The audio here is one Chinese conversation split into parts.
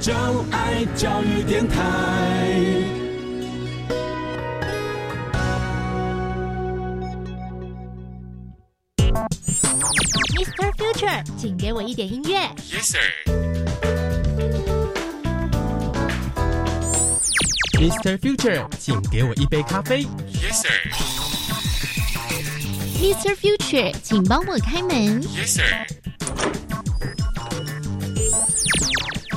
就爱教育电台。Mr. Future，请给我一点音乐。Yes sir。Mr. Future，请给我一杯咖啡。Yes sir。Mr. Future，请帮我开门。Yes sir。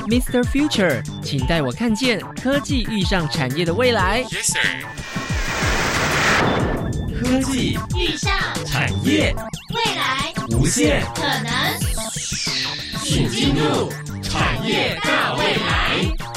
Mr. Future，请带我看见科技遇上产业的未来。Yes sir。科技遇上产业未来无限可能，请进入产业大未来。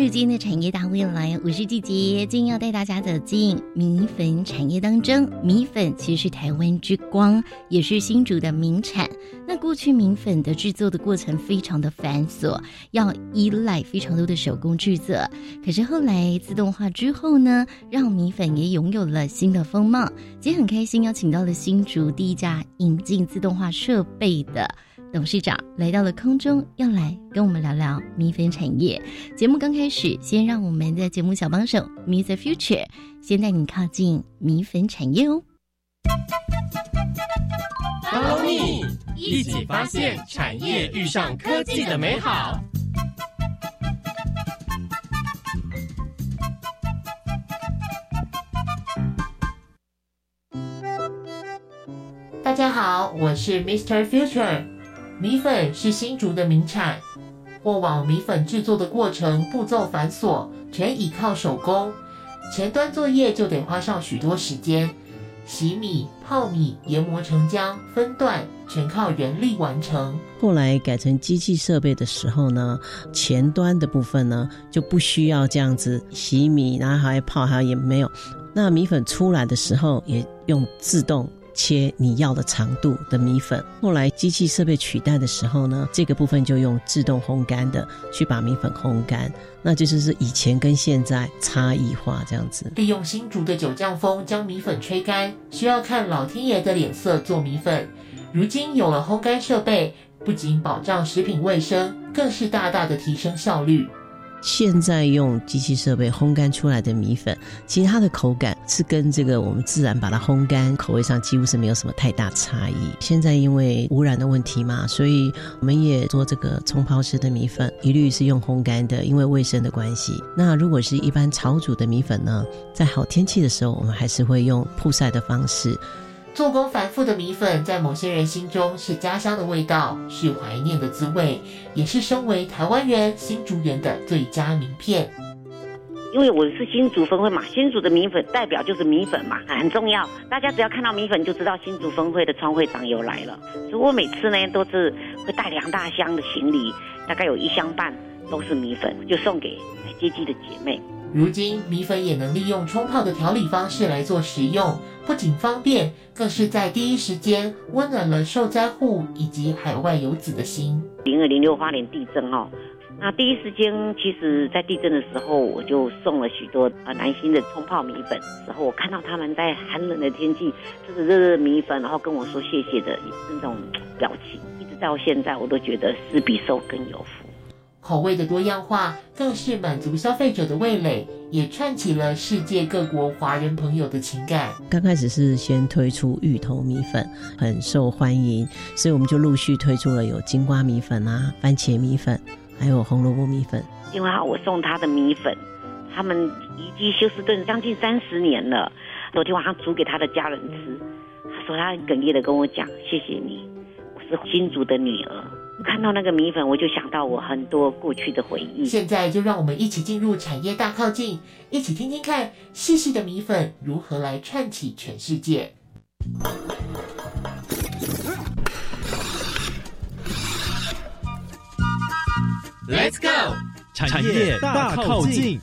入今天的产业大未来，我是季杰，今天要带大家走进米粉产业当中。米粉其实是台湾之光，也是新竹的名产。那过去米粉的制作的过程非常的繁琐，要依赖非常多的手工制作。可是后来自动化之后呢，让米粉也拥有了新的风貌。今天很开心邀请到了新竹第一家引进自动化设备的。董事长来到了空中，要来跟我们聊聊米粉产业。节目刚开始，先让我们的节目小帮手 Mr. Future 先带你靠近米粉产业哦。Follow me，一起发现产业遇上科技的美好。大家好，我是 Mr. Future。米粉是新竹的名产，过往米粉制作的过程步骤繁琐，全倚靠手工，前端作业就得花上许多时间，洗米、泡米、研磨成浆、分段，全靠人力完成。后来改成机器设备的时候呢，前端的部分呢就不需要这样子洗米，然后还要泡，还要也没有。那米粉出来的时候也用自动。切你要的长度的米粉，后来机器设备取代的时候呢，这个部分就用自动烘干的去把米粉烘干，那这就是以前跟现在差异化这样子。利用新竹的九降风将米粉吹干，需要看老天爷的脸色做米粉。如今有了烘干设备，不仅保障食品卫生，更是大大的提升效率。现在用机器设备烘干出来的米粉，其实它的口感是跟这个我们自然把它烘干，口味上几乎是没有什么太大差异。现在因为污染的问题嘛，所以我们也做这个冲泡式的米粉，一律是用烘干的，因为卫生的关系。那如果是一般炒煮的米粉呢，在好天气的时候，我们还是会用曝晒的方式。做工繁复的米粉，在某些人心中是家乡的味道，是怀念的滋味，也是身为台湾人、新竹人的最佳名片。因为我是新竹分会嘛，新竹的米粉代表就是米粉嘛，很重要。大家只要看到米粉，就知道新竹分会的创会长又来了。所以我每次呢都是会带两大箱的行李，大概有一箱半都是米粉，就送给接机的姐妹。如今米粉也能利用冲泡的调理方式来做食用，不仅方便，更是在第一时间温暖了受灾户以及海外游子的心。零二零六花莲地震哦，那第一时间其实在地震的时候，我就送了许多呃南新的冲泡米粉。然后我看到他们在寒冷的天气吃着热热米粉，然后跟我说谢谢的那种表情，一直到现在我都觉得施比受更有福。口味的多样化，更是满足消费者的味蕾，也串起了世界各国华人朋友的情感。刚开始是先推出芋头米粉，很受欢迎，所以我们就陆续推出了有金瓜米粉啊、番茄米粉，还有红萝卜米粉。因为我送他的米粉，他们移居休斯顿将近三十年了。昨天晚上煮给他的家人吃，他说他很哽咽的跟我讲：“谢谢你，我是新竹的女儿。”看到那个米粉，我就想到我很多过去的回忆。现在就让我们一起进入产业大靠近，一起听听看细细的米粉如何来串起全世界。Let's go，产业大靠近。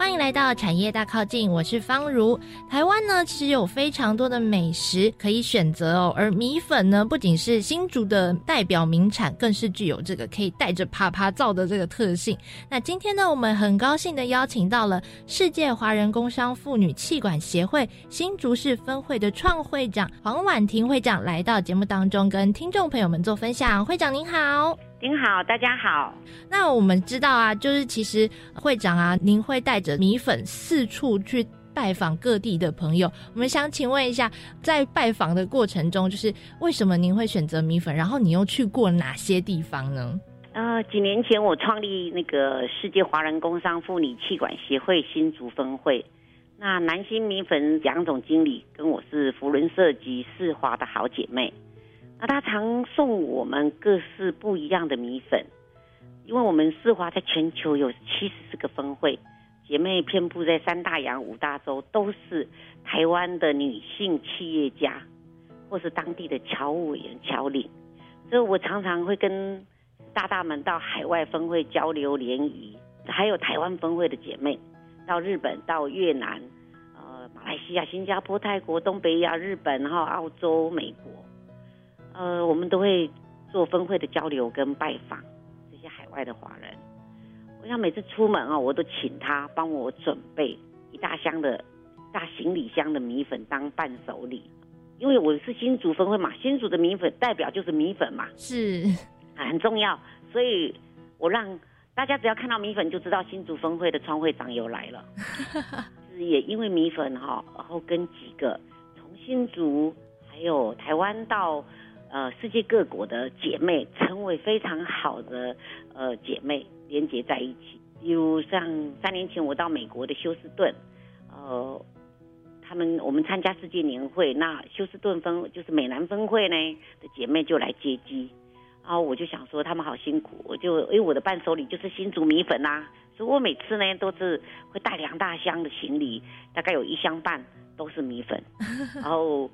欢迎来到产业大靠近，我是方如。台湾呢，其实有非常多的美食可以选择哦，而米粉呢，不仅是新竹的代表名产，更是具有这个可以带着啪啪照的这个特性。那今天呢，我们很高兴的邀请到了世界华人工商妇女气管协会新竹市分会的创会长黄婉婷会长来到节目当中，跟听众朋友们做分享。会长您好。您好，大家好。那我们知道啊，就是其实会长啊，您会带着米粉四处去拜访各地的朋友。我们想请问一下，在拜访的过程中，就是为什么您会选择米粉？然后你又去过哪些地方呢？呃，几年前我创立那个世界华人工商妇女气管协会新竹分会，那南星米粉杨总经理跟我是福伦社及世华的好姐妹。那他常送我们各式不一样的米粉，因为我们世华在全球有七十四个分会，姐妹遍布在三大洋五大洲，都是台湾的女性企业家，或是当地的侨务委员、侨领，所以我常常会跟大大们到海外分会交流联谊，还有台湾分会的姐妹到日本、到越南、呃马来西亚、新加坡、泰国、东北亚、日本，然后澳洲、美国。呃，我们都会做分会的交流跟拜访这些海外的华人。我想每次出门啊，我都请他帮我准备一大箱的大行李箱的米粉当伴手礼，因为我是新竹分会嘛，新竹的米粉代表就是米粉嘛，是很重要，所以我让大家只要看到米粉就知道新竹分会的创会长又来了。是也因为米粉哈，然后跟几个从新竹还有台湾到。呃，世界各国的姐妹成为非常好的呃姐妹，连接在一起。比如像三年前我到美国的休斯顿，呃，他们我们参加世界年会，那休斯顿分就是美南分会呢的姐妹就来接机，然后我就想说他们好辛苦，我就因为我的伴手礼就是新竹米粉呐，所以我每次呢都是会带两大箱的行李，大概有一箱半都是米粉，然后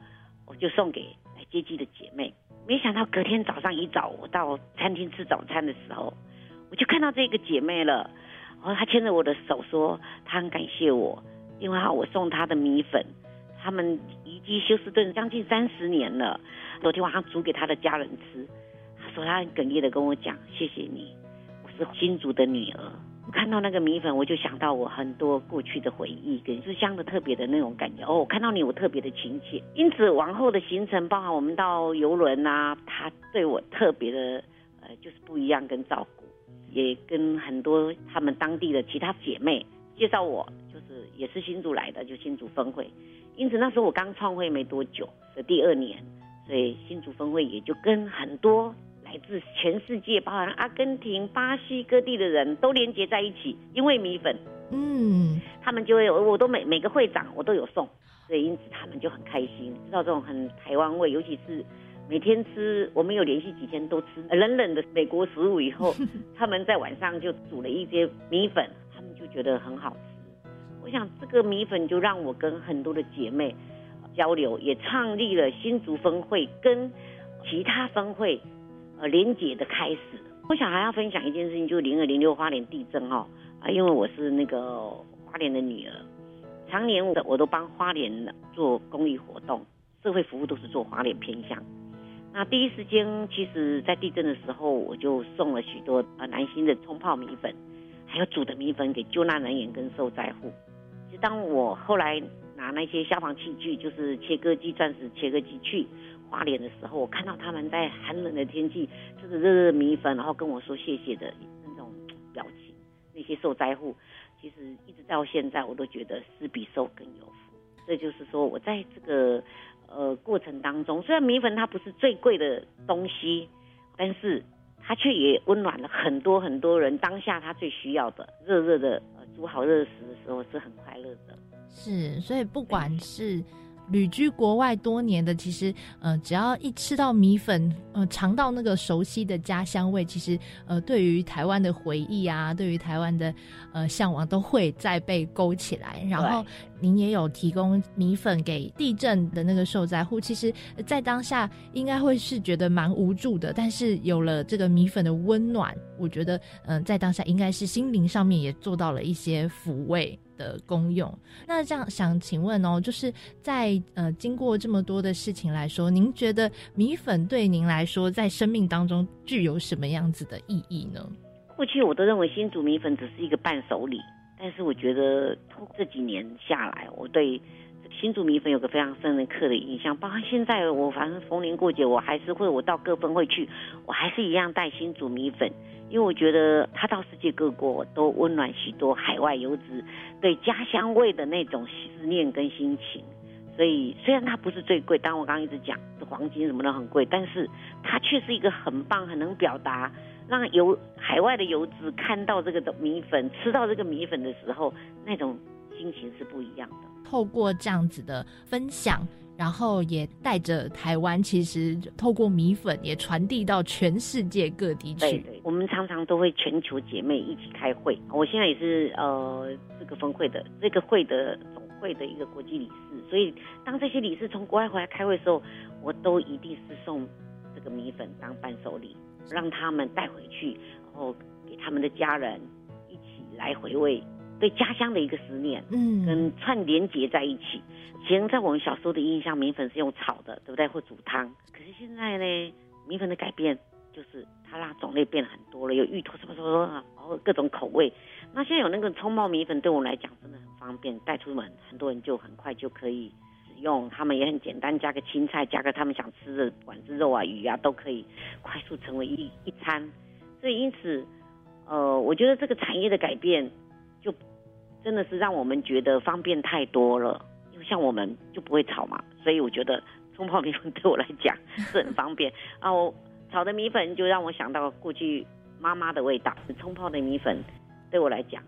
我就送给来接机的姐妹。没想到隔天早上一早，我到餐厅吃早餐的时候，我就看到这个姐妹了。然后她牵着我的手说，她很感谢我，因为我送她的米粉，他们移居休斯顿将近三十年了。昨天晚上煮给她的家人吃，她说她很哽咽的跟我讲，谢谢你，我是新竹的女儿。看到那个米粉，我就想到我很多过去的回忆，跟思乡的特别的那种感觉。哦，我看到你，我特别的亲切。因此，往后的行程，包含我们到游轮啊，他对我特别的，呃，就是不一样跟照顾，也跟很多他们当地的其他姐妹介绍我，就是也是新竹来的，就新竹分会。因此那时候我刚创会没多久的第二年，所以新竹分会也就跟很多。来自全世界，包含阿根廷、巴西各地的人都连接在一起，因为米粉，嗯，他们就会，我都每每个会长我都有送，所以因此他们就很开心，知道这种很台湾味，尤其是每天吃，我们有连续几天都吃冷冷的美国食物以后，他们在晚上就煮了一些米粉，他们就觉得很好吃。我想这个米粉就让我跟很多的姐妹交流，也创立了新竹分会跟其他分会。呃，连结的开始。我想还要分享一件事情，就零二零六花莲地震哈啊，因为我是那个花莲的女儿，常年我我都帮花莲做公益活动，社会服务都是做花莲偏向。那第一时间，其实在地震的时候，我就送了许多呃南星的冲泡米粉，还有煮的米粉给救难人员跟受灾户。就当我后来拿那些消防器具，就是切割机、钻石切割机去。花莲的时候，我看到他们在寒冷的天气，吃着热热米粉，然后跟我说谢谢的那种表情。那些受灾户，其实一直到现在，我都觉得施比受更有福。这就是说，我在这个呃过程当中，虽然米粉它不是最贵的东西，但是它却也温暖了很多很多人。当下他最需要的热热的煮好热食的时候，是很快乐的。是，所以不管是。旅居国外多年的，其实呃，只要一吃到米粉，呃，尝到那个熟悉的家乡味，其实呃，对于台湾的回忆啊，对于台湾的呃向往，都会再被勾起来。然后您也有提供米粉给地震的那个受灾户，其实，在当下应该会是觉得蛮无助的，但是有了这个米粉的温暖，我觉得嗯，在当下应该是心灵上面也做到了一些抚慰。的功用。那这样想请问哦，就是在呃经过这么多的事情来说，您觉得米粉对您来说在生命当中具有什么样子的意义呢？过去我都认为新竹米粉只是一个伴手礼，但是我觉得这几年下来，我对新竹米粉有个非常深的刻的印象。包括现在我反正逢年过节，我还是会我到各分会去，我还是一样带新竹米粉，因为我觉得它到世界各国都温暖许多海外游子对家乡味的那种思念跟心情。所以虽然它不是最贵，当我刚刚一直讲黄金什么的很贵，但是它却是一个很棒、很能表达。让游海外的游子看到这个的米粉，吃到这个米粉的时候，那种心情是不一样的。透过这样子的分享，然后也带着台湾，其实透过米粉也传递到全世界各地去。对，我们常常都会全球姐妹一起开会。我现在也是呃这个分会的这个会的总会的一个国际理事，所以当这些理事从国外回来开会的时候，我都一定是送这个米粉当伴手礼。让他们带回去，然后给他们的家人一起来回味对家乡的一个思念，嗯，跟串联结在一起。以前在我们小时候的印象，米粉是用炒的，对不对？或煮汤。可是现在呢，米粉的改变就是它让种类变很多了，有芋头什么什么，然后各种口味。那现在有那个葱爆米粉，对我们来讲真的很方便，带出门很多人就很快就可以使。用他们也很简单，加个青菜，加个他们想吃的，不管是肉啊、鱼啊，都可以快速成为一一餐。所以因此，呃，我觉得这个产业的改变，就真的是让我们觉得方便太多了。因为像我们就不会炒嘛，所以我觉得 冲泡米粉对我来讲是很方便啊。我炒的米粉就让我想到过去妈妈的味道，冲泡的米粉对我来讲。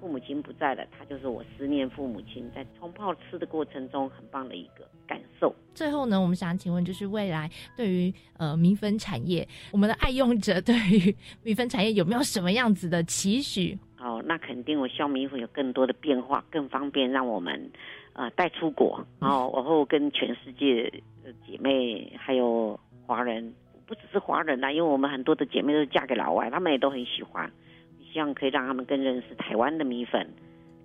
父母亲不在了，他就是我思念父母亲在冲泡吃的过程中很棒的一个感受。最后呢，我们想请问，就是未来对于呃米粉产业，我们的爱用者对于米粉产业有没有什么样子的期许？哦，那肯定，我希望米粉有更多的变化，更方便，让我们呃带出国，然后然后跟全世界的姐妹还有华人，不只是华人啦，因为我们很多的姐妹都是嫁给老外，他们也都很喜欢。希望可以让他们更认识台湾的米粉，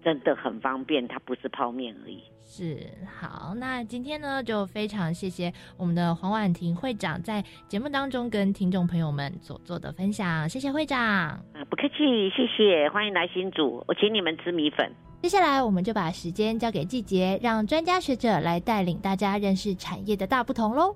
真的很方便，它不是泡面而已。是好，那今天呢，就非常谢谢我们的黄婉婷会长在节目当中跟听众朋友们所做的分享，谢谢会长。啊，不客气，谢谢，欢迎来新竹，我请你们吃米粉。接下来，我们就把时间交给季节，让专家学者来带领大家认识产业的大不同喽。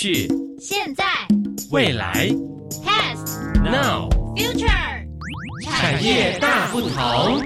去、现在、未来，past、now、future，产业大不同。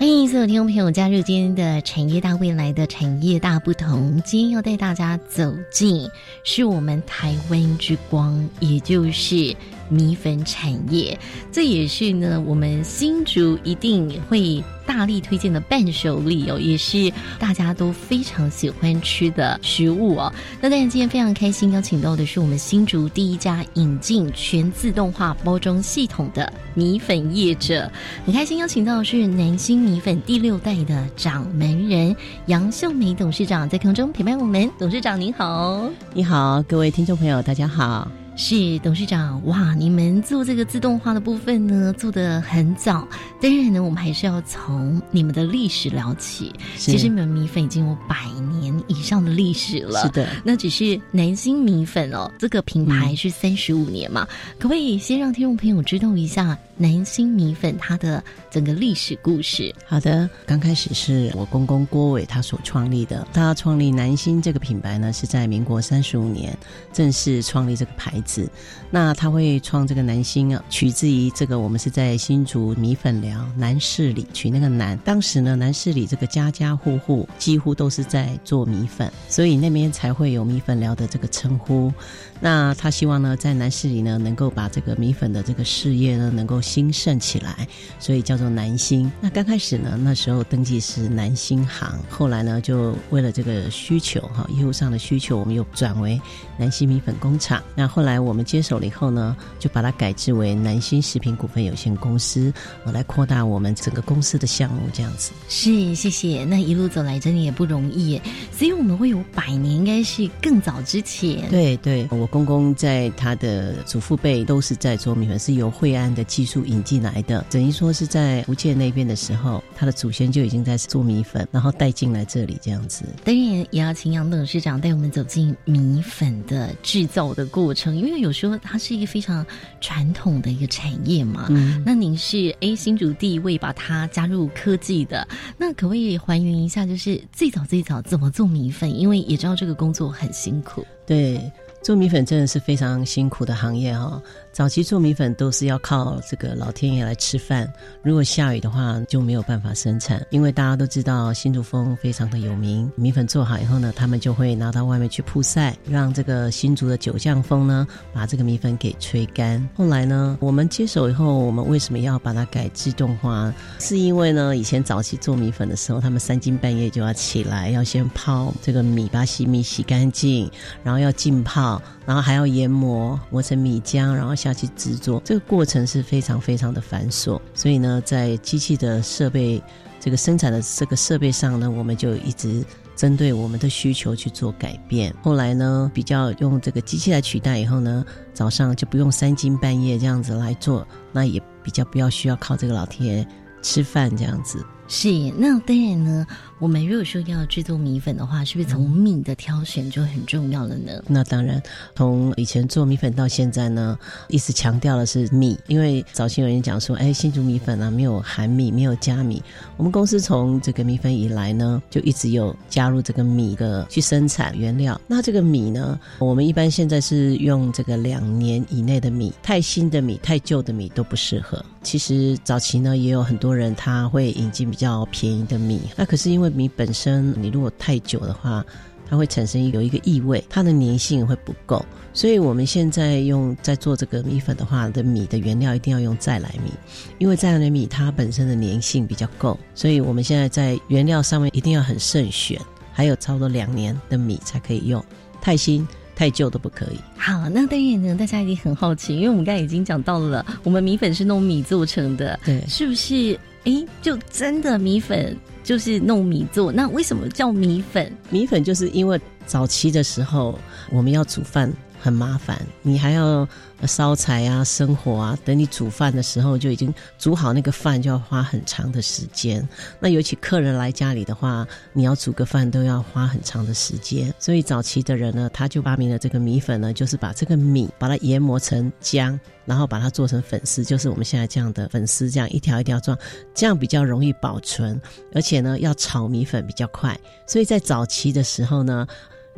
欢迎所有听众朋友加入今天的产业大未来的产业大不同。今天要带大家走进是我们台湾之光，也就是米粉产业。这也是呢，我们新竹一定会。大力推荐的伴手礼哦，也是大家都非常喜欢吃的食物哦。那当然，今天非常开心邀请到的是我们新竹第一家引进全自动化包装系统的米粉业者，很开心邀请到的是南星米粉第六代的掌门人杨秀梅董事长在空中陪伴我们。董事长您好，你好，各位听众朋友，大家好。是董事长哇！你们做这个自动化的部分呢，做的很早。当然呢，我们还是要从你们的历史聊起。其实你们米粉已经有百年以上的历史了。是的，那只是南星米粉哦，这个品牌是三十五年嘛？可不可以先让听众朋友知道一下南星米粉它的整个历史故事？好的，刚开始是我公公郭伟他所创立的。他创立南星这个品牌呢，是在民国三十五年正式创立这个牌子。那他会创这个南星啊，取自于这个我们是在新竹米粉寮南市里取那个南。当时呢，南市里这个家家户户几乎都是在做米粉，所以那边才会有米粉寮的这个称呼。那他希望呢，在南市里呢，能够把这个米粉的这个事业呢，能够兴盛起来，所以叫做南兴。那刚开始呢，那时候登记是南兴行，后来呢，就为了这个需求哈，业务上的需求，我们又转为南兴米粉工厂。那后来我们接手了以后呢，就把它改制为南兴食品股份有限公司，我来扩大我们整个公司的项目，这样子。是，谢谢。那一路走来真的也不容易，所以我们会有百年，应该是更早之前。对对，我。公公在他的祖父辈都是在做米粉，是由惠安的技术引进来的。等于说是在福建那边的时候，他的祖先就已经在做米粉，然后带进来这里这样子。当然也要请杨董事长带我们走进米粉的制造的过程，因为有时候它是一个非常传统的一个产业嘛。嗯，那您是 A 新竹第一位把它加入科技的，那可不可以还原一下，就是最早最早怎么做米粉？因为也知道这个工作很辛苦。对。做米粉真的是非常辛苦的行业哈。早期做米粉都是要靠这个老天爷来吃饭，如果下雨的话就没有办法生产。因为大家都知道新竹风非常的有名，米粉做好以后呢，他们就会拿到外面去曝晒，让这个新竹的九降风呢把这个米粉给吹干。后来呢，我们接手以后，我们为什么要把它改自动化？是因为呢，以前早期做米粉的时候，他们三更半夜就要起来，要先泡这个米，把洗米洗干净，然后要浸泡，然后还要研磨，磨成米浆，然后下。去制作，这个过程是非常非常的繁琐，所以呢，在机器的设备这个生产的这个设备上呢，我们就一直针对我们的需求去做改变。后来呢，比较用这个机器来取代以后呢，早上就不用三更半夜这样子来做，那也比较不要需要靠这个老天爷吃饭这样子。是，那当然呢。我们如果说要制作米粉的话，是不是从米的挑选就很重要了呢？那当然，从以前做米粉到现在呢，一直强调的是米，因为早期有人讲说，哎，新竹米粉啊没有含米，没有加米。我们公司从这个米粉以来呢，就一直有加入这个米的去生产原料。那这个米呢，我们一般现在是用这个两年以内的米，太新的米、太旧的米都不适合。其实早期呢，也有很多人他会引进比较便宜的米，那可是因为米本身，你如果太久的话，它会产生有一个异味，它的粘性会不够。所以我们现在用在做这个米粉的话，的米的原料一定要用再来米，因为再来米它本身的粘性比较够。所以我们现在在原料上面一定要很慎选，还有差不多两年的米才可以用，太新太旧都不可以。好，那当然呢，大家一定很好奇，因为我们刚才已经讲到了，我们米粉是弄米做成的，对，是不是？哎，就真的米粉。就是弄米做，那为什么叫米粉？米粉就是因为早期的时候我们要煮饭很麻烦，你还要烧柴啊、生火啊，等你煮饭的时候就已经煮好那个饭就要花很长的时间。那尤其客人来家里的话，你要煮个饭都要花很长的时间。所以早期的人呢，他就发明了这个米粉呢，就是把这个米把它研磨成浆。然后把它做成粉丝，就是我们现在这样的粉丝，这样一条一条状，这样比较容易保存，而且呢，要炒米粉比较快。所以在早期的时候呢，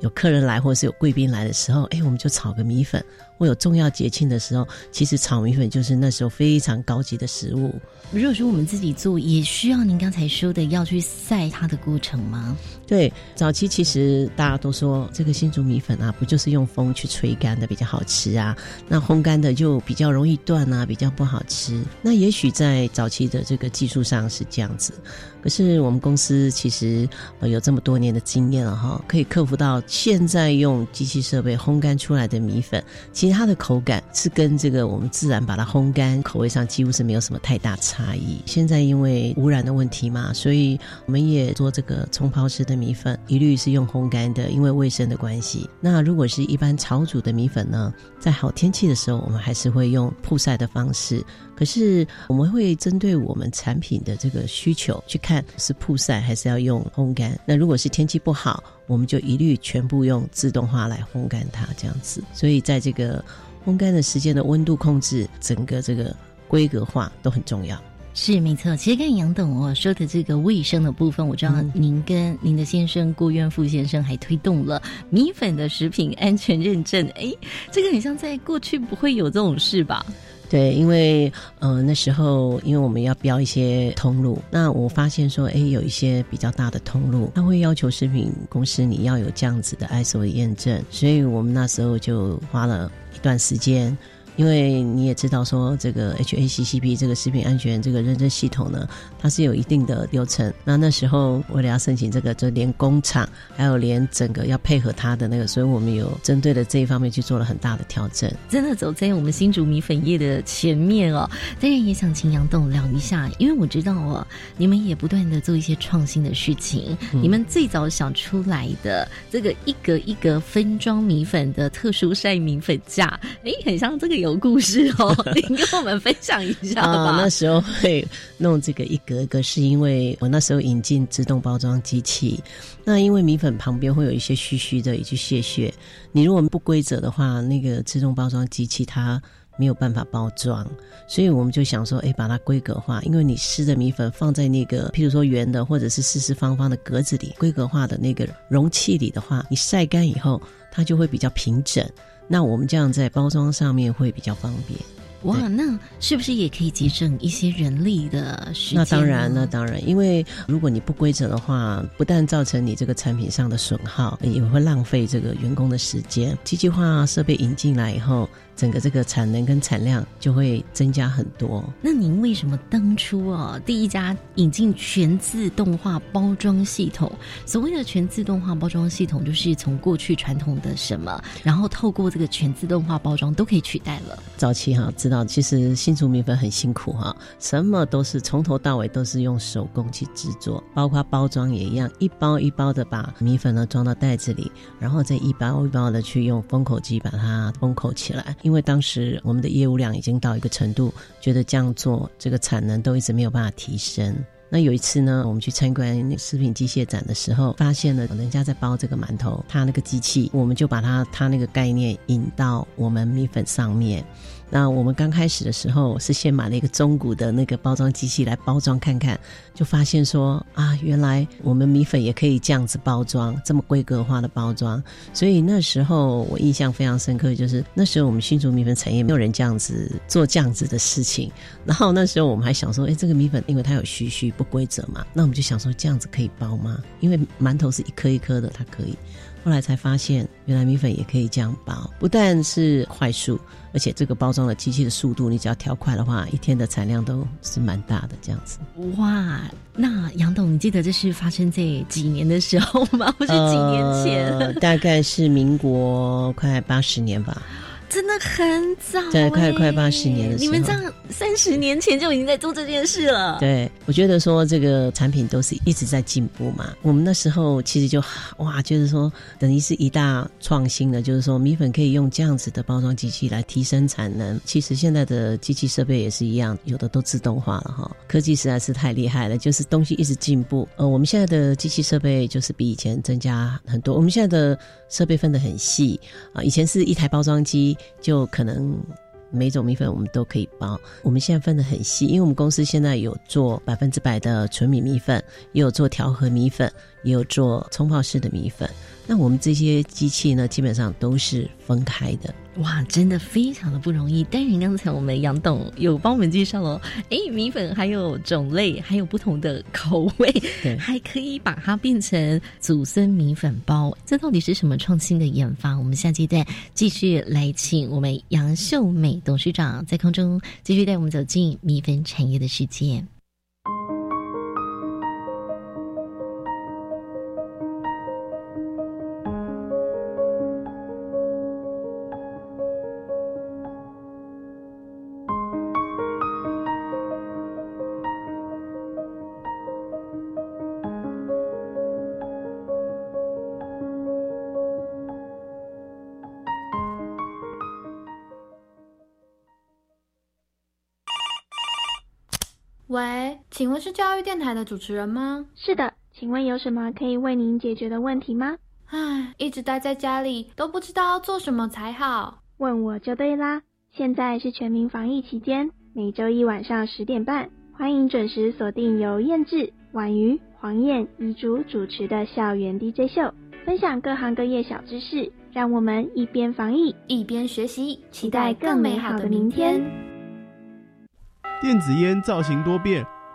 有客人来或者是有贵宾来的时候，哎，我们就炒个米粉。或有重要节庆的时候，其实炒米粉就是那时候非常高级的食物。如果说我们自己做，也需要您刚才说的要去晒它的过程吗？对，早期其实大家都说这个新竹米粉啊，不就是用风去吹干的比较好吃啊？那烘干的就比较容易断啊，比较不好吃。那也许在早期的这个技术上是这样子，可是我们公司其实有这么多年的经验了哈，可以克服到现在用机器设备烘干出来的米粉，其实其实它的口感是跟这个我们自然把它烘干，口味上几乎是没有什么太大差异。现在因为污染的问题嘛，所以我们也做这个冲泡式的米粉，一律是用烘干的，因为卫生的关系。那如果是一般炒煮的米粉呢，在好天气的时候，我们还是会用曝晒的方式。可是我们会针对我们产品的这个需求去看是曝晒还是要用烘干。那如果是天气不好，我们就一律全部用自动化来烘干它，这样子。所以在这个烘干的时间的温度控制，整个这个规格化都很重要。是没错，其实跟杨董哦说的这个卫生的部分，我知道您跟您的先生郭渊富先生还推动了米粉的食品安全认证。哎，这个很像在过去不会有这种事吧？对，因为呃那时候因为我们要标一些通路，那我发现说，哎，有一些比较大的通路，他会要求食品公司你要有这样子的 ISO 的验证，所以我们那时候就花了一段时间。因为你也知道说，这个 HACCP 这个食品安全这个认证系统呢，它是有一定的流程。那那时候为了要申请这个，就连工厂还有连整个要配合它的那个，所以我们有针对的这一方面去做了很大的调整。真的走在我们新竹米粉业的前面哦。当然也想请杨董聊一下，因为我知道哦，你们也不断的做一些创新的事情。你们最早想出来的这个一格一格分装米粉的特殊晒米粉架，哎，很像这个有。故事哦，您跟我们分享一下吧。那时候会弄这个一格格，是因为我那时候引进自动包装机器。那因为米粉旁边会有一些虚虚的，一些屑屑，你如果不规则的话，那个自动包装机器它没有办法包装。所以我们就想说，哎，把它规格化。因为你湿的米粉放在那个，譬如说圆的或者是四四方方的格子里，规格化的那个容器里的话，你晒干以后，它就会比较平整。那我们这样在包装上面会比较方便。哇，那是不是也可以节省一些人力的时间？那当然，那当然，因为如果你不规则的话，不但造成你这个产品上的损耗，也会浪费这个员工的时间。机器化设备引进来以后。整个这个产能跟产量就会增加很多。那您为什么当初啊第一家引进全自动化包装系统？所谓的全自动化包装系统，就是从过去传统的什么，然后透过这个全自动化包装都可以取代了。早期哈知道，其实新竹米粉很辛苦哈，什么都是从头到尾都是用手工去制作，包括包装也一样，一包一包的把米粉呢装到袋子里，然后再一包一包的去用封口机把它封口起来。因因为当时我们的业务量已经到一个程度，觉得这样做这个产能都一直没有办法提升。那有一次呢，我们去参观食品机械展的时候，发现了人家在包这个馒头，他那个机器，我们就把它他那个概念引到我们米粉上面。那我们刚开始的时候是先买了一个中古的那个包装机器来包装看看，就发现说啊，原来我们米粉也可以这样子包装，这么规格化的包装。所以那时候我印象非常深刻，就是那时候我们新竹米粉产业没有人这样子做这样子的事情。然后那时候我们还想说，哎，这个米粉因为它有须须不规则嘛，那我们就想说这样子可以包吗？因为馒头是一颗一颗的，它可以。后来才发现，原来米粉也可以这样包，不但是快速，而且这个包装的机器的速度，你只要调快的话，一天的产量都是蛮大的。这样子。哇，那杨董，你记得这是发生在几年的时候吗？不是几年前？大概是民国快八十年吧。真的很早，在快快八十年的时候，你们这样三十年前就已经在做这件事了。对，我觉得说这个产品都是一直在进步嘛。我们那时候其实就哇，就是说等于是一大创新了，就是说米粉可以用这样子的包装机器来提升产能。其实现在的机器设备也是一样，有的都自动化了哈。科技实在是太厉害了，就是东西一直进步。呃，我们现在的机器设备就是比以前增加很多。我们现在的设备分得很细啊，以前是一台包装机。就可能每种米粉我们都可以包，我们现在分的很细，因为我们公司现在有做百分之百的纯米米粉，也有做调和米粉，也有做冲泡式的米粉。那我们这些机器呢，基本上都是分开的。哇，真的非常的不容易。但是刚才我们杨董有帮我们介绍了，哎，米粉还有种类，还有不同的口味，还可以把它变成祖孙米粉包。这到底是什么创新的研发？我们下阶段继续来请我们杨秀美董事长在空中继续带我们走进米粉产业的世界。是教育电台的主持人吗？是的，请问有什么可以为您解决的问题吗？唉，一直待在家里，都不知道要做什么才好。问我就对啦。现在是全民防疫期间，每周一晚上十点半，欢迎准时锁定由燕志、婉瑜、黄燕、遗竹主持的校园 DJ 秀，分享各行各业小知识，让我们一边防疫一边学习，期待更美好的明天。电子烟造型多变，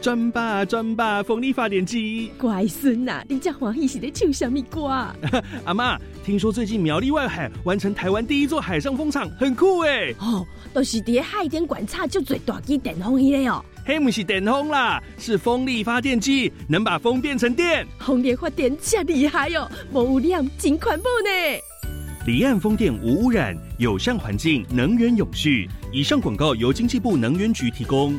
转吧转吧，风力发电机。乖孙呐，你家黄奕是在唱什么歌？阿妈，听说最近苗栗外海完成台湾第一座海上风场，很酷哎。哦，都是伫海边观察就最大机电风机哦。黑不是电风啦，是风力发电机，能把风变成电。风力发电真厉害哦，无污染，真环保呢。离岸风电无污染，友善环境，能源永续。以上广告由经济部能源局提供。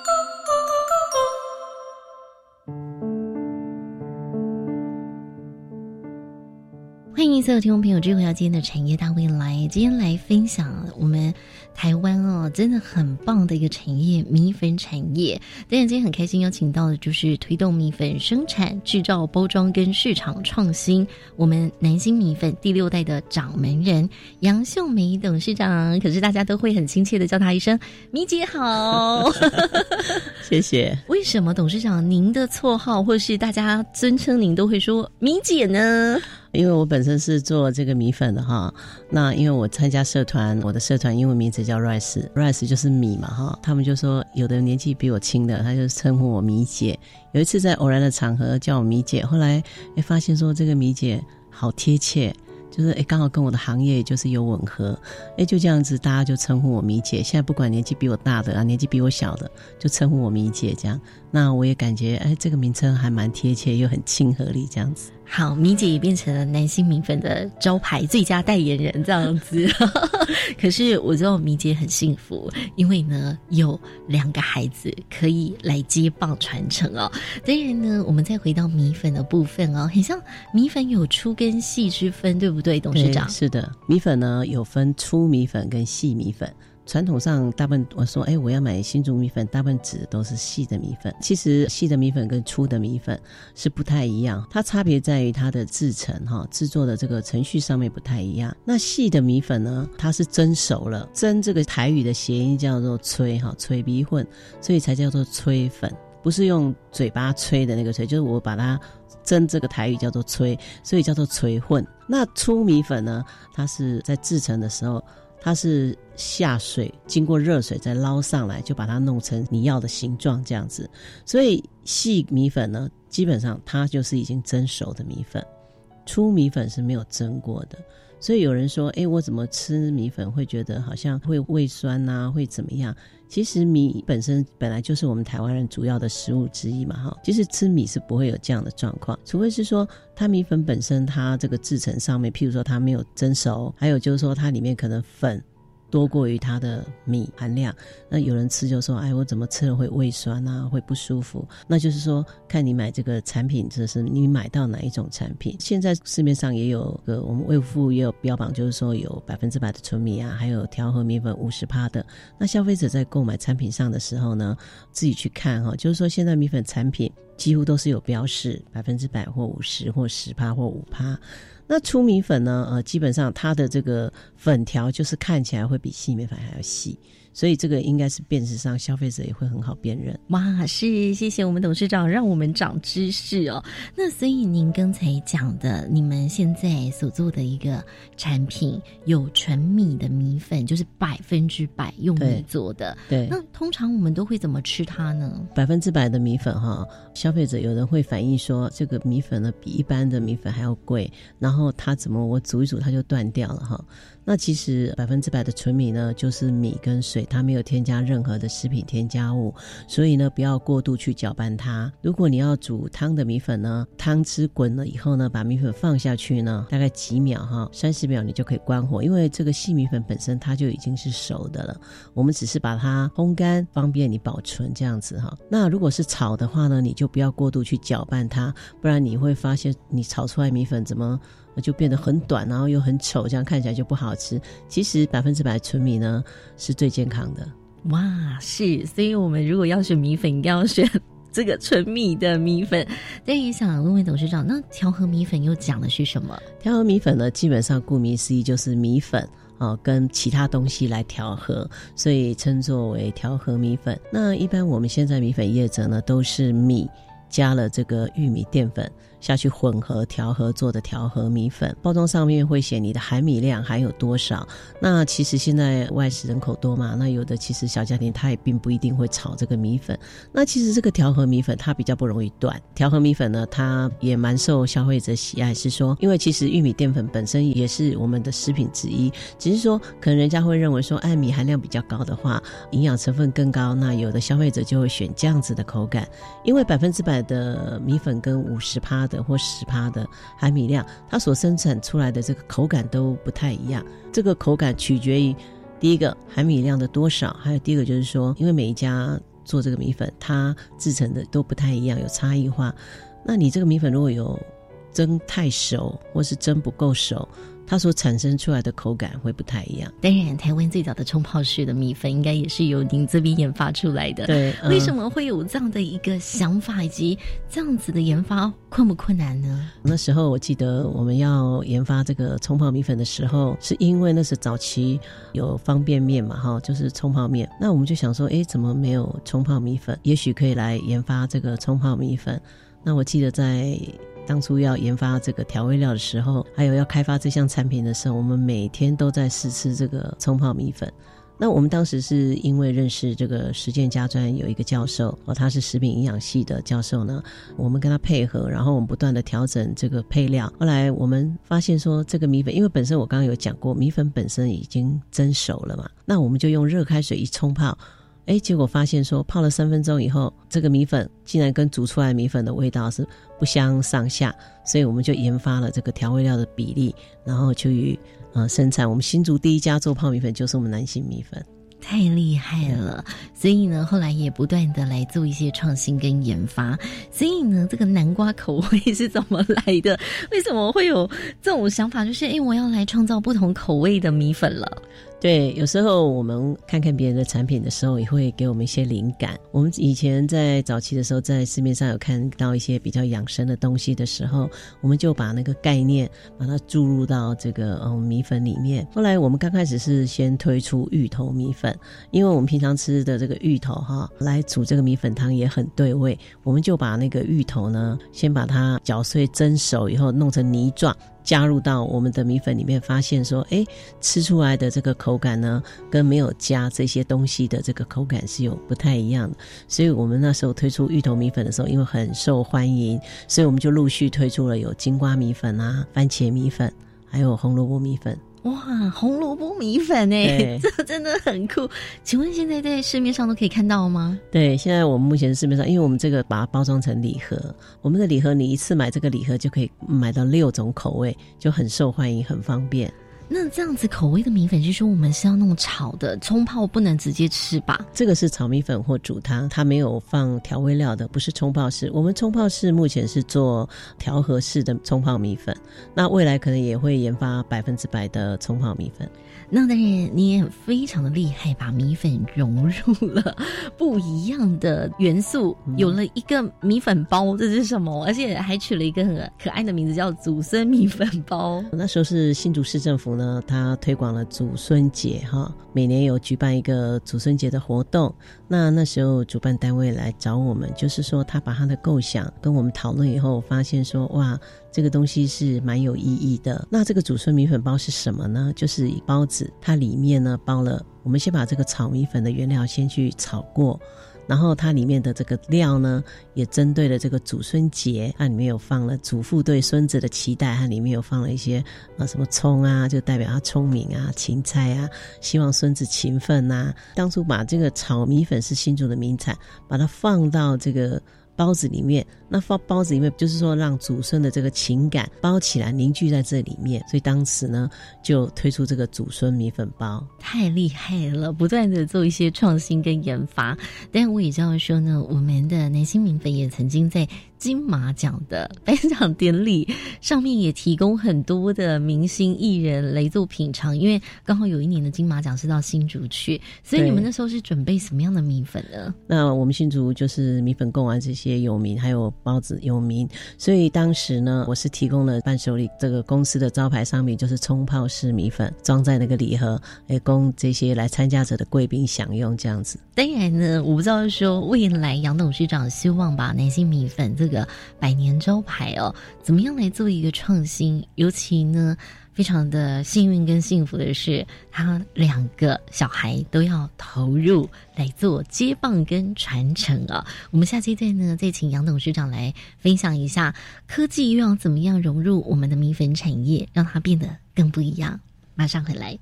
欢迎所有听众朋友，这回到今天的产业大未来。今天来分享我们台湾哦，真的很棒的一个产业——米粉产业。当然，今天很开心邀请到的就是推动米粉生产、制造、包装跟市场创新，我们南新米粉第六代的掌门人杨秀梅董事长。可是大家都会很亲切的叫她一声“米姐好”。谢谢。为什么董事长您的绰号或是大家尊称您都会说“米姐”呢？因为我本身是做这个米粉的哈，那因为我参加社团，我的社团英文名字叫 rice，rice 就是米嘛哈，他们就说有的年纪比我轻的，他就称呼我米姐。有一次在偶然的场合叫我米姐，后来哎发现说这个米姐好贴切，就是哎刚好跟我的行业就是有吻合，哎就这样子大家就称呼我米姐。现在不管年纪比我大的啊，年纪比我小的，就称呼我米姐这样。那我也感觉哎这个名称还蛮贴切，又很亲和力这样子。好，米姐也变成了南星米粉的招牌最佳代言人这样子。可是我知道米姐很幸福，因为呢有两个孩子可以来接棒传承哦。当然呢，我们再回到米粉的部分哦，很像米粉有粗跟细之分，对不对，董事长？是的，米粉呢有分粗米粉跟细米粉。传统上，大部分我说，哎，我要买新竹米粉，大部分指的都是细的米粉。其实细的米粉跟粗的米粉是不太一样，它差别在于它的制成哈，制作的这个程序上面不太一样。那细的米粉呢，它是蒸熟了，蒸这个台语的谐音叫做吹哈，吹米混，所以才叫做吹粉，不是用嘴巴吹的那个吹，就是我把它蒸这个台语叫做吹，所以叫做吹混。那粗米粉呢，它是在制成的时候。它是下水，经过热水再捞上来，就把它弄成你要的形状这样子。所以细米粉呢，基本上它就是已经蒸熟的米粉，粗米粉是没有蒸过的。所以有人说：“哎，我怎么吃米粉会觉得好像会胃酸呐，会怎么样？”其实米本身本来就是我们台湾人主要的食物之一嘛，哈。其实吃米是不会有这样的状况，除非是说它米粉本身它这个制成上面，譬如说它没有蒸熟，还有就是说它里面可能粉。多过于它的米含量，那有人吃就说：“哎，我怎么吃了会胃酸啊，会不舒服？”那就是说，看你买这个产品，就是你买到哪一种产品。现在市面上也有个，我们卫福也有标榜，就是说有百分之百的纯米啊，还有调和米粉五十趴的。那消费者在购买产品上的时候呢，自己去看哈，就是说现在米粉产品几乎都是有标示百分之百或五十或十趴或五趴。那粗米粉呢？呃，基本上它的这个粉条就是看起来会比细米粉还要细，所以这个应该是辨识上消费者也会很好辨认。哇，是谢谢我们董事长让我们长知识哦。那所以您刚才讲的，你们现在所做的一个产品有纯米的米粉，就是百分之百用米做的。对，那通常我们都会怎么吃它呢？百分之百的米粉哈，消费者有人会反映说，这个米粉呢比一般的米粉还要贵，然后它怎么我煮一煮它就断掉了哈。那其实百分之百的纯米呢，就是米跟水，它没有添加任何的食品添加物，所以呢，不要过度去搅拌它。如果你要煮汤的米粉呢，汤汁滚了以后呢，把米粉放下去呢，大概几秒哈，三十秒你就可以关火，因为这个细米粉本身它就已经是熟的了，我们只是把它烘干，方便你保存这样子哈。那如果是炒的话呢，你就不要过度去搅拌它，不然你会发现你炒出来米粉怎么？那就变得很短，然后又很丑，这样看起来就不好吃。其实百分之百纯米呢是最健康的。哇，是，所以我们如果要选米粉，一定要选这个纯米的米粉。但也想问问董事长，那调和米粉又讲的是什么？调和米粉呢，基本上顾名思义就是米粉啊跟其他东西来调和，所以称作为调和米粉。那一般我们现在米粉业者呢，都是米加了这个玉米淀粉。下去混合调和做的调和米粉，包装上面会写你的含米量还有多少。那其实现在外食人口多嘛，那有的其实小家庭他也并不一定会炒这个米粉。那其实这个调和米粉它比较不容易断。调和米粉呢，它也蛮受消费者喜爱，是说因为其实玉米淀粉本身也是我们的食品之一，只是说可能人家会认为说，哎，米含量比较高的话，营养成分更高，那有的消费者就会选这样子的口感，因为百分之百的米粉跟五十趴。的或十趴的含米量，它所生产出来的这个口感都不太一样。这个口感取决于第一个含米量的多少，还有第二个就是说，因为每一家做这个米粉，它制成的都不太一样，有差异化。那你这个米粉如果有蒸太熟，或是蒸不够熟。它所产生出来的口感会不太一样。当然，台湾最早的冲泡式的米粉应该也是由您这边研发出来的。对，为什么会有这样的一个想法，以及这样子的研发困不困难呢？那时候我记得我们要研发这个冲泡米粉的时候，是因为那是早期有方便面嘛，哈，就是冲泡面。那我们就想说，哎，怎么没有冲泡米粉？也许可以来研发这个冲泡米粉。那我记得在。当初要研发这个调味料的时候，还有要开发这项产品的时候，我们每天都在试吃这个冲泡米粉。那我们当时是因为认识这个实践家专有一个教授哦，他是食品营养系的教授呢，我们跟他配合，然后我们不断的调整这个配料。后来我们发现说，这个米粉，因为本身我刚刚有讲过，米粉本身已经蒸熟了嘛，那我们就用热开水一冲泡。哎，结果发现说泡了三分钟以后，这个米粉竟然跟煮出来米粉的味道是不相上下，所以我们就研发了这个调味料的比例，然后就于呃生产。我们新竹第一家做泡米粉就是我们南新米粉。太厉害了，所以呢，后来也不断的来做一些创新跟研发。所以呢，这个南瓜口味是怎么来的？为什么会有这种想法？就是哎，我要来创造不同口味的米粉了。对，有时候我们看看别人的产品的时候，也会给我们一些灵感。我们以前在早期的时候，在市面上有看到一些比较养生的东西的时候，我们就把那个概念把它注入到这个嗯米粉里面。后来我们刚开始是先推出芋头米粉，因为我们平常吃的这个芋头哈，来煮这个米粉汤也很对味，我们就把那个芋头呢，先把它搅碎蒸熟以后，弄成泥状。加入到我们的米粉里面，发现说，哎，吃出来的这个口感呢，跟没有加这些东西的这个口感是有不太一样的。所以我们那时候推出芋头米粉的时候，因为很受欢迎，所以我们就陆续推出了有金瓜米粉啊、番茄米粉，还有红萝卜米粉。哇，红萝卜米粉哎，这真的很酷。请问现在在市面上都可以看到吗？对，现在我们目前市面上，因为我们这个把它包装成礼盒，我们的礼盒你一次买这个礼盒就可以买到六种口味，就很受欢迎，很方便。那这样子口味的米粉，就是说我们是要弄炒的，冲泡不能直接吃吧？这个是炒米粉或煮汤，它没有放调味料的，不是冲泡式。我们冲泡式目前是做调和式的冲泡米粉，那未来可能也会研发百分之百的冲泡米粉。那当然，你也非常的厉害，把米粉融入了 不一样的元素，有了一个米粉包，这是什么？而且还取了一个很可爱的名字，叫祖孙米粉包。那时候是新竹市政府。呢，他推广了祖孙节哈，每年有举办一个祖孙节的活动。那那时候主办单位来找我们，就是说他把他的构想跟我们讨论以后，发现说哇，这个东西是蛮有意义的。那这个祖孙米粉包是什么呢？就是包子，它里面呢包了，我们先把这个炒米粉的原料先去炒过。然后它里面的这个料呢，也针对了这个祖孙节，它里面有放了祖父对孙子的期待，它里面有放了一些呃什么葱啊，就代表他聪明啊，芹菜啊，希望孙子勤奋呐。当初把这个炒米粉是新竹的名产，把它放到这个。包子里面，那放包子里面就是说让祖孙的这个情感包起来凝聚在这里面，所以当时呢就推出这个祖孙米粉包，太厉害了，不断的做一些创新跟研发。但我也知道说呢，我们的南星米粉也曾经在。金马奖的颁奖典礼上面也提供很多的明星艺人来做品尝，因为刚好有一年的金马奖是到新竹去，所以你们那时候是准备什么样的米粉呢？那我们新竹就是米粉贡丸这些有名，还有包子有名，所以当时呢，我是提供了伴手礼，这个公司的招牌商品就是冲泡式米粉，装在那个礼盒，来供这些来参加者的贵宾享用这样子。当然呢，我不知道说未来杨董事长希望把南星米粉这个百年招牌哦，怎么样来做一个创新？尤其呢，非常的幸运跟幸福的是，他两个小孩都要投入来做接棒跟传承啊。我们下期再呢，再请杨董事长来分享一下科技又要怎么样融入我们的米粉产业，让它变得更不一样。马上回来。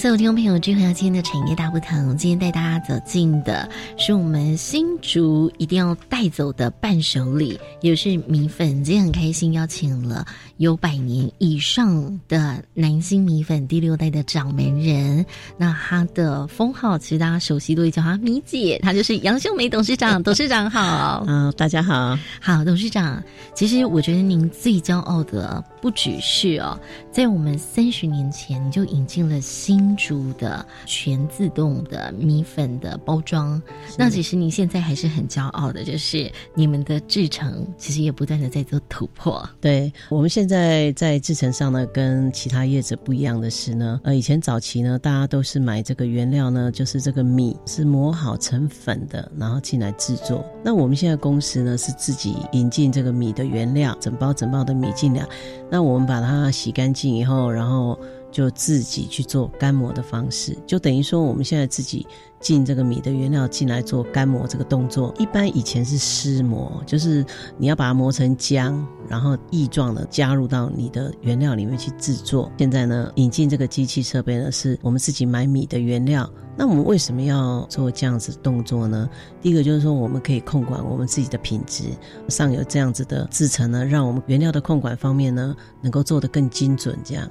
所有听众朋友，聚合到今天的产业大不同。今天带大家走进的是我们新竹一定要带走的伴手礼，也是米粉。今天很开心邀请了有百年以上的南星米粉第六代的掌门人。那他的封号其实大家熟悉都会叫他米姐，他就是杨秀梅董事长。董事长好，嗯，大家好，好，董事长。其实我觉得您最骄傲的不只是哦，在我们三十年前你就引进了新。竹的全自动的米粉的包装，那其实您现在还是很骄傲的，就是你们的制成其实也不断的在做突破。对我们现在在制成上呢，跟其他业者不一样的是呢，呃，以前早期呢，大家都是买这个原料呢，就是这个米是磨好成粉的，然后进来制作。那我们现在公司呢，是自己引进这个米的原料，整包整包的米进来，那我们把它洗干净以后，然后。就自己去做干磨的方式，就等于说我们现在自己进这个米的原料进来做干磨这个动作。一般以前是湿磨，就是你要把它磨成浆，然后液状的加入到你的原料里面去制作。现在呢，引进这个机器设备呢，是我们自己买米的原料。那我们为什么要做这样子动作呢？第一个就是说，我们可以控管我们自己的品质，上有这样子的制成呢，让我们原料的控管方面呢，能够做得更精准。这样，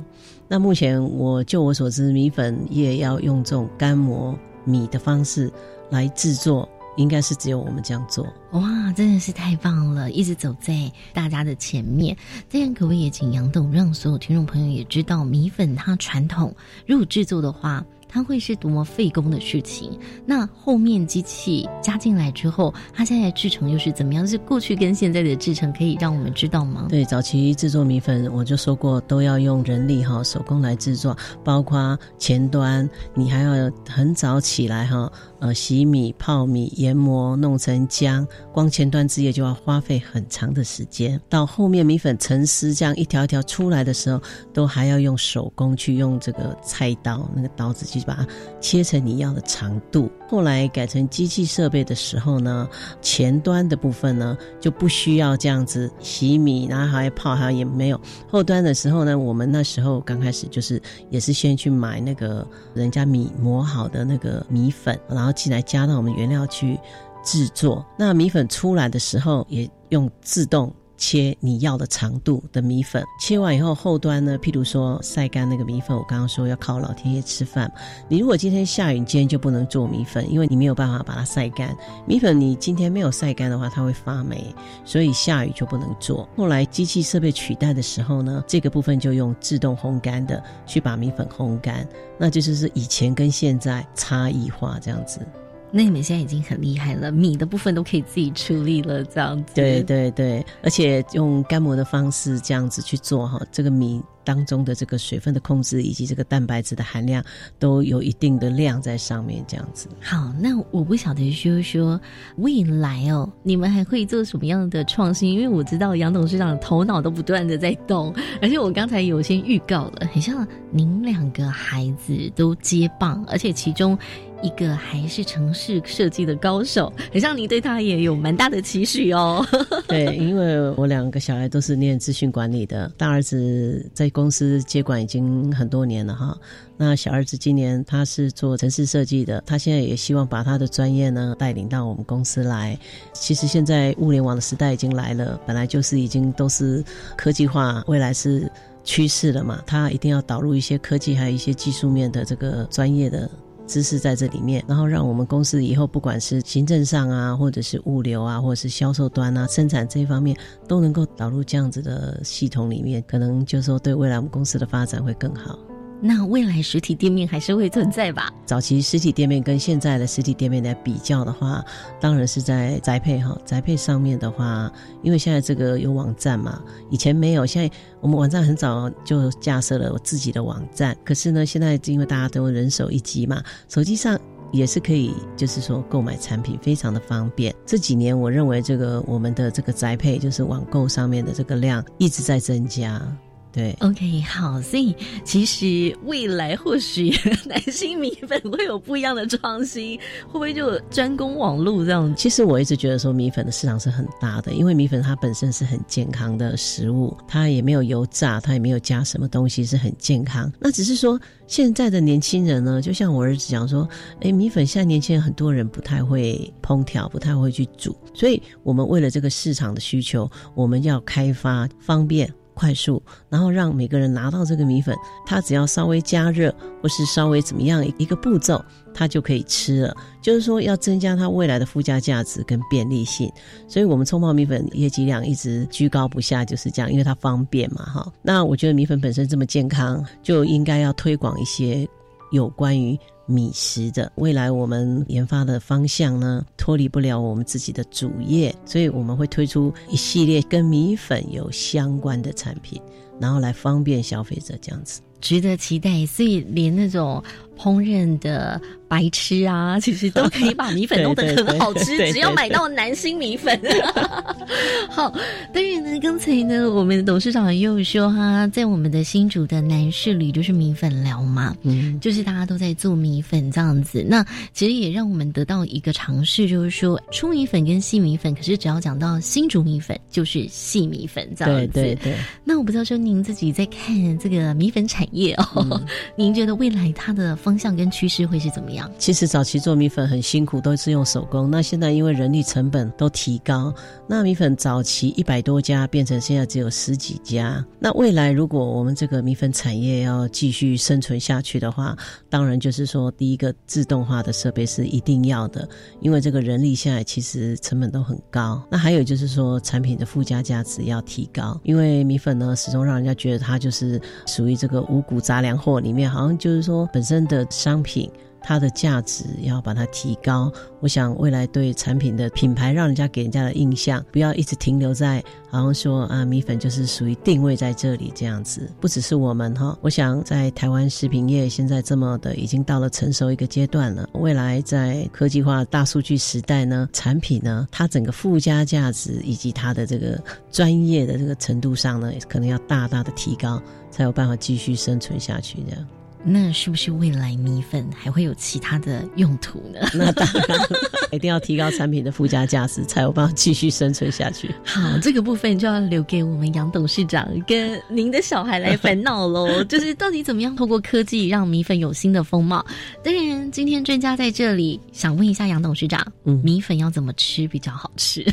那目前我就我所知，米粉业要用这种干磨米的方式来制作，应该是只有我们这样做。哇，真的是太棒了！一直走在大家的前面。这样可不可以也请杨董让所有听众朋友也知道，米粉它传统如果制作的话。它会是多么费工的事情？那后面机器加进来之后，它现在制成又是怎么样？是过去跟现在的制成可以让我们知道吗？对，早期制作米粉，我就说过都要用人力哈，手工来制作，包括前端，你还要很早起来哈，呃，洗米、泡米、研磨、弄成浆，光前端之业就要花费很长的时间。到后面米粉成丝，这样一条一条出来的时候，都还要用手工去用这个菜刀，那个刀子去。把它切成你要的长度。后来改成机器设备的时候呢，前端的部分呢就不需要这样子洗米，然后还泡，还也没有。后端的时候呢，我们那时候刚开始就是也是先去买那个人家米磨好的那个米粉，然后进来加到我们原料去制作。那米粉出来的时候也用自动。切你要的长度的米粉，切完以后后端呢，譬如说晒干那个米粉，我刚刚说要靠老天爷吃饭。你如果今天下雨，你今天就不能做米粉，因为你没有办法把它晒干。米粉你今天没有晒干的话，它会发霉，所以下雨就不能做。后来机器设备取代的时候呢，这个部分就用自动烘干的去把米粉烘干，那就是是以前跟现在差异化这样子。那你们现在已经很厉害了，米的部分都可以自己处理了，这样子。对对对，而且用干磨的方式这样子去做哈，这个米当中的这个水分的控制以及这个蛋白质的含量都有一定的量在上面，这样子。好，那我不晓得说说未来哦，你们还会做什么样的创新？因为我知道杨董事长的头脑都不断的在动，而且我刚才有先预告了，很像您两个孩子都接棒，而且其中。一个还是城市设计的高手，很像你对他也有蛮大的期许哦。对，因为我两个小孩都是念资讯管理的，大儿子在公司接管已经很多年了哈。那小儿子今年他是做城市设计的，他现在也希望把他的专业呢带领到我们公司来。其实现在物联网的时代已经来了，本来就是已经都是科技化，未来是趋势了嘛。他一定要导入一些科技，还有一些技术面的这个专业的。知识在这里面，然后让我们公司以后不管是行政上啊，或者是物流啊，或者是销售端啊，生产这一方面都能够导入这样子的系统里面，可能就说对未来我们公司的发展会更好。那未来实体店面还是会存在吧？早期实体店面跟现在的实体店面来比较的话，当然是在宅配哈，宅配上面的话，因为现在这个有网站嘛，以前没有，现在我们网站很早就架设了我自己的网站。可是呢，现在因为大家都人手一机嘛，手机上也是可以，就是说购买产品非常的方便。这几年我认为这个我们的这个宅配就是网购上面的这个量一直在增加。对，OK，好，所以其实未来或许 男星米粉会有不一样的创新，会不会就专攻网络这样？其实我一直觉得说米粉的市场是很大的，因为米粉它本身是很健康的食物，它也没有油炸，它也没有加什么东西，是很健康。那只是说现在的年轻人呢，就像我儿子讲说，哎，米粉现在年轻人很多人不太会烹调，不太会去煮，所以我们为了这个市场的需求，我们要开发方便。快速，然后让每个人拿到这个米粉，他只要稍微加热或是稍微怎么样一个步骤，他就可以吃了。就是说要增加它未来的附加价值跟便利性，所以我们冲泡米粉业绩量一直居高不下，就是这样，因为它方便嘛，哈。那我觉得米粉本身这么健康，就应该要推广一些有关于。米食的未来，我们研发的方向呢，脱离不了我们自己的主业，所以我们会推出一系列跟米粉有相关的产品，然后来方便消费者这样子。值得期待，所以连那种烹饪的白痴啊，其实都可以把米粉弄得很好吃，只要买到南星米粉。好，当然呢，刚才呢，我们董事长又说哈，在我们的新竹的南市里，就是米粉寮嘛，嗯，就是大家都在做米粉这样子。那其实也让我们得到一个尝试，就是说粗米粉跟细米粉，可是只要讲到新竹米粉，就是细米粉这样子。对对对。那我不知道说您自己在看这个米粉产业哦，您觉得未来它的方向跟趋势会是怎么样？其实早期做米粉很辛苦，都是用手工。那现在因为人力成本都提高，那米粉早期一百多家变成现在只有十几家。那未来如果我们这个米粉产业要继续生存下去的话，当然就是说第一个自动化的设备是一定要的，因为这个人力现在其实成本都很高。那还有就是说产品的附加价值要提高，因为米粉呢始终让人家觉得它就是属于这个五谷杂粮货里面，好像就是说本身的商品。它的价值要把它提高，我想未来对产品的品牌，让人家给人家的印象，不要一直停留在好像说啊米粉就是属于定位在这里这样子。不只是我们哈，我想在台湾食品业现在这么的已经到了成熟一个阶段了，未来在科技化大数据时代呢，产品呢它整个附加价值以及它的这个专业的这个程度上呢，可能要大大的提高，才有办法继续生存下去这样。那是不是未来米粉还会有其他的用途呢？那当然，一定要提高产品的附加价值，才有办法继续生存下去。好，这个部分就要留给我们杨董事长跟您的小孩来烦恼喽。就是到底怎么样通过科技让米粉有新的风貌？当然，今天专家在这里想问一下杨董事长，嗯，米粉要怎么吃比较好吃？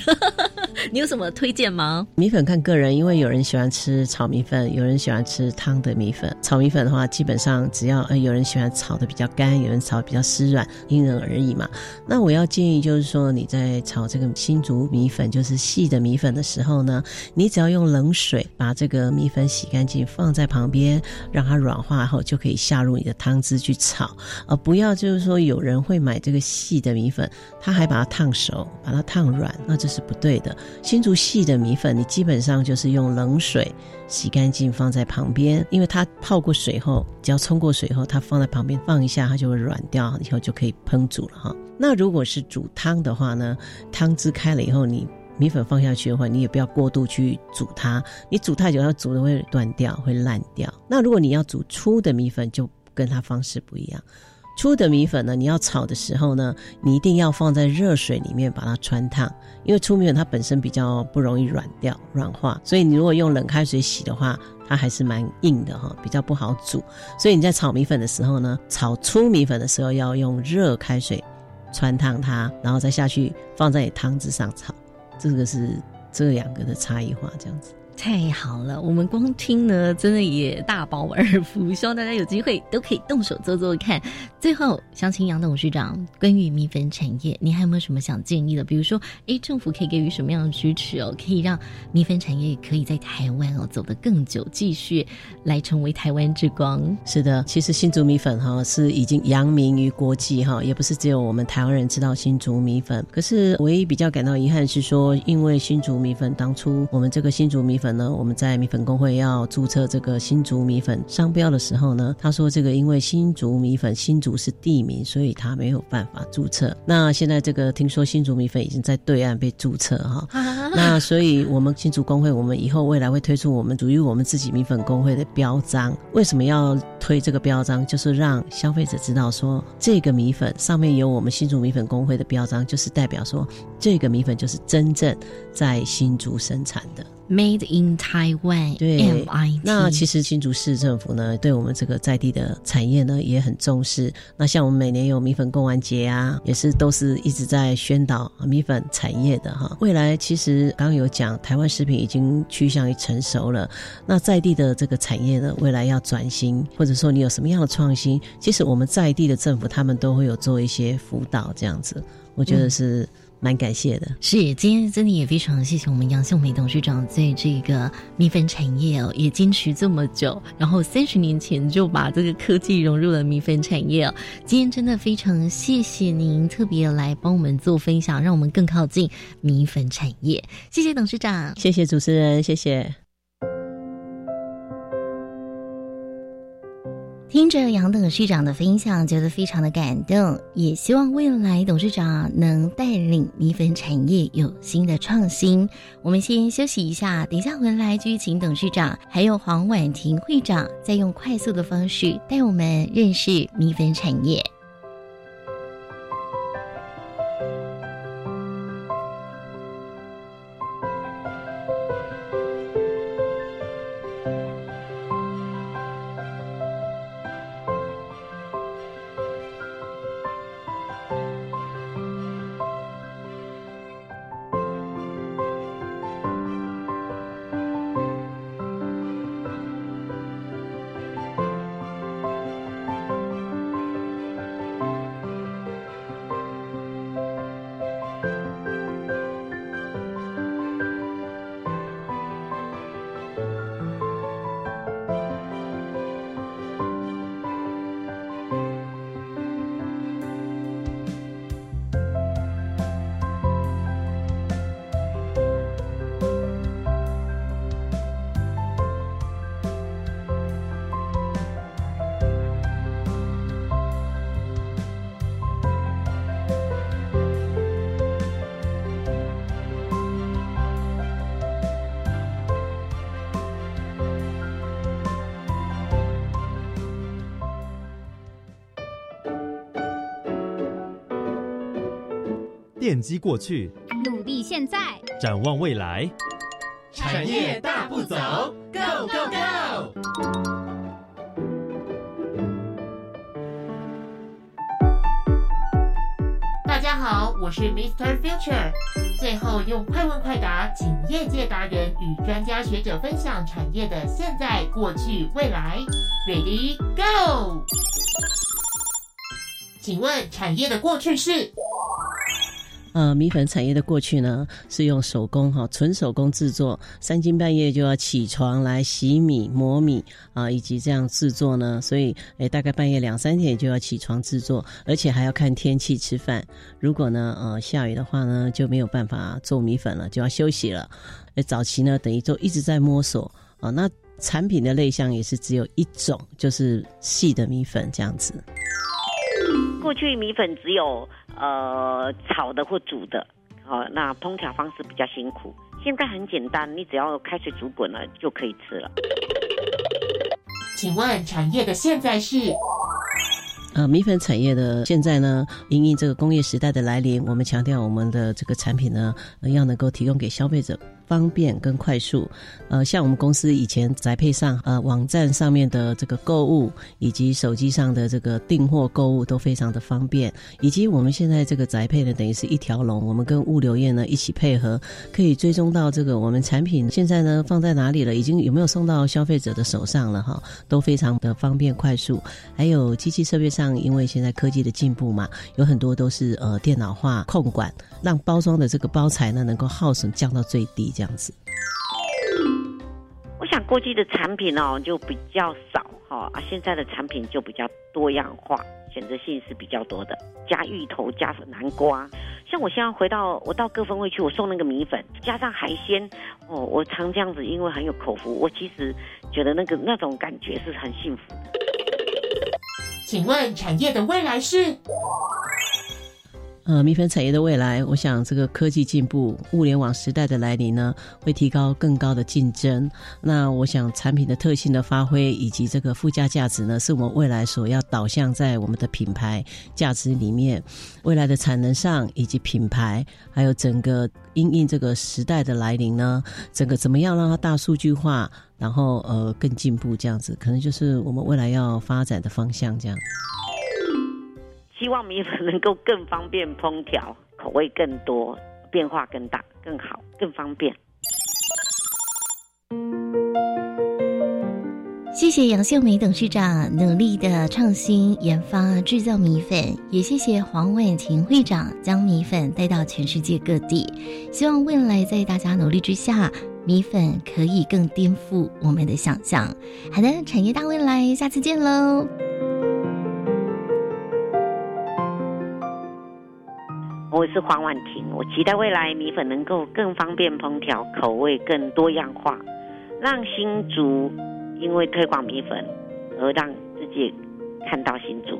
你有什么推荐吗？米粉看个人，因为有人喜欢吃炒米粉，有人喜欢吃汤的米粉。炒米粉的话，基本上。只要呃有人喜欢炒的比较干，有人炒比较湿软，因人而异嘛。那我要建议就是说，你在炒这个新竹米粉，就是细的米粉的时候呢，你只要用冷水把这个米粉洗干净，放在旁边，让它软化后，就可以下入你的汤汁去炒。而不要就是说有人会买这个细的米粉，他还把它烫熟，把它烫软，那这是不对的。新竹细的米粉，你基本上就是用冷水。洗干净放在旁边，因为它泡过水后，只要冲过过水以后，它放在旁边放一下，它就会软掉，以后就可以烹煮了哈。那如果是煮汤的话呢，汤汁开了以后，你米粉放下去的话，你也不要过度去煮它，你煮太久，它煮的会断掉，会烂掉。那如果你要煮粗的米粉，就跟它方式不一样。粗的米粉呢，你要炒的时候呢，你一定要放在热水里面把它穿烫，因为粗米粉它本身比较不容易软掉、软化，所以你如果用冷开水洗的话，它还是蛮硬的哈，比较不好煮。所以你在炒米粉的时候呢，炒粗米粉的时候要用热开水穿烫它，然后再下去放在汤汁上炒，这个是这两个的差异化，这样子。太好了，我们光听呢，真的也大饱耳福。希望大家有机会都可以动手做做看。最后，想请杨董事长，关于米粉产业，你还有没有什么想建议的？比如说，哎，政府可以给予什么样的支持哦，可以让米粉产业可以在台湾哦走得更久，继续来成为台湾之光。是的，其实新竹米粉哈是已经扬名于国际哈，也不是只有我们台湾人知道新竹米粉。可是唯一比较感到遗憾是说，因为新竹米粉当初我们这个新竹米粉。粉呢？我们在米粉工会要注册这个新竹米粉商标的时候呢，他说这个因为新竹米粉新竹是地名，所以他没有办法注册。那现在这个听说新竹米粉已经在对岸被注册哈，那所以我们新竹工会，我们以后未来会推出我们属于我们自己米粉工会的标章。为什么要推这个标章？就是让消费者知道说，这个米粉上面有我们新竹米粉工会的标章，就是代表说这个米粉就是真正在新竹生产的。Made in Taiwan，对，那其实新竹市政府呢，对我们这个在地的产业呢也很重视。那像我们每年有米粉供完节啊，也是都是一直在宣导米粉产业的哈。未来其实刚刚有讲，台湾食品已经趋向于成熟了。那在地的这个产业呢，未来要转型，或者说你有什么样的创新，其实我们在地的政府他们都会有做一些辅导这样子。我觉得是。蛮感谢的，是今天真的也非常谢谢我们杨秀梅董事长在这个米粉产业哦，也坚持这么久，然后三十年前就把这个科技融入了米粉产业哦。今天真的非常谢谢您特别来帮我们做分享，让我们更靠近米粉产业。谢谢董事长，谢谢主持人，谢谢听。着杨董事长的分享，觉得非常的感动，也希望未来董事长能带领米粉产业有新的创新。我们先休息一下，等一下回来继续请董事长还有黄婉婷会长，再用快速的方式带我们认识米粉产业。奠基过去，努力现在，展望未来，产业大步走，Go Go Go！大家好，我是 Mr. Future。最后用快问快答，请业界达人与专家学者分享产业的现在、过去、未来。Ready Go！请问产业的过去是？呃，米粉产业的过去呢，是用手工哈，纯手工制作，三更半夜就要起床来洗米、磨米啊，以及这样制作呢，所以诶，大概半夜两三点就要起床制作，而且还要看天气吃饭。如果呢，呃，下雨的话呢，就没有办法做米粉了，就要休息了。诶，早期呢，等于就一直在摸索啊，那产品的类项也是只有一种，就是细的米粉这样子。过去米粉只有呃炒的或煮的，哦，那烹调方式比较辛苦。现在很简单，你只要开水煮滚了就可以吃了。请问产业的现在是？呃，米粉产业的现在呢，因应这个工业时代的来临，我们强调我们的这个产品呢，要能够提供给消费者方便跟快速。呃，像我们公司以前宅配上，呃，网站上面的这个购物，以及手机上的这个订货购物都非常的方便。以及我们现在这个宅配呢，等于是一条龙，我们跟物流业呢一起配合，可以追踪到这个我们产品现在呢放在哪里了，已经有没有送到消费者的手上了哈，都非常的方便快速。还有机器设备上。因为现在科技的进步嘛，有很多都是呃电脑化控管，让包装的这个包材呢能够耗损降到最低，这样子。我想过去的产品哦就比较少哈，啊现在的产品就比较多样化，选择性是比较多的，加芋头加南瓜。像我现在回到我到各分会去，我送那个米粉加上海鲜哦，我常这样子，因为很有口福，我其实觉得那个那种感觉是很幸福的。请问产业的未来是？呃，米粉产业的未来，我想这个科技进步、物联网时代的来临呢，会提高更高的竞争。那我想产品的特性的发挥以及这个附加价值呢，是我们未来所要导向在我们的品牌价值里面。未来的产能上以及品牌，还有整个因应这个时代的来临呢，整个怎么样让它大数据化？然后呃更进步这样子，可能就是我们未来要发展的方向这样。希望米粉能够更方便烹调，口味更多，变化更大，更好，更方便。谢谢杨秀梅董事长努力的创新研发制造米粉，也谢谢黄婉琴会长将米粉带到全世界各地。希望未来在大家努力之下。米粉可以更颠覆我们的想象。好的，产业大未来，下次见喽！我是黄婉婷，我期待未来米粉能够更方便烹调，口味更多样化，让新竹因为推广米粉而让自己看到新竹。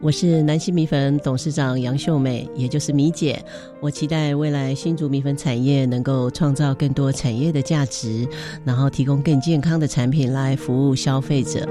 我是南溪米粉董事长杨秀美，也就是米姐。我期待未来新竹米粉产业能够创造更多产业的价值，然后提供更健康的产品来服务消费者。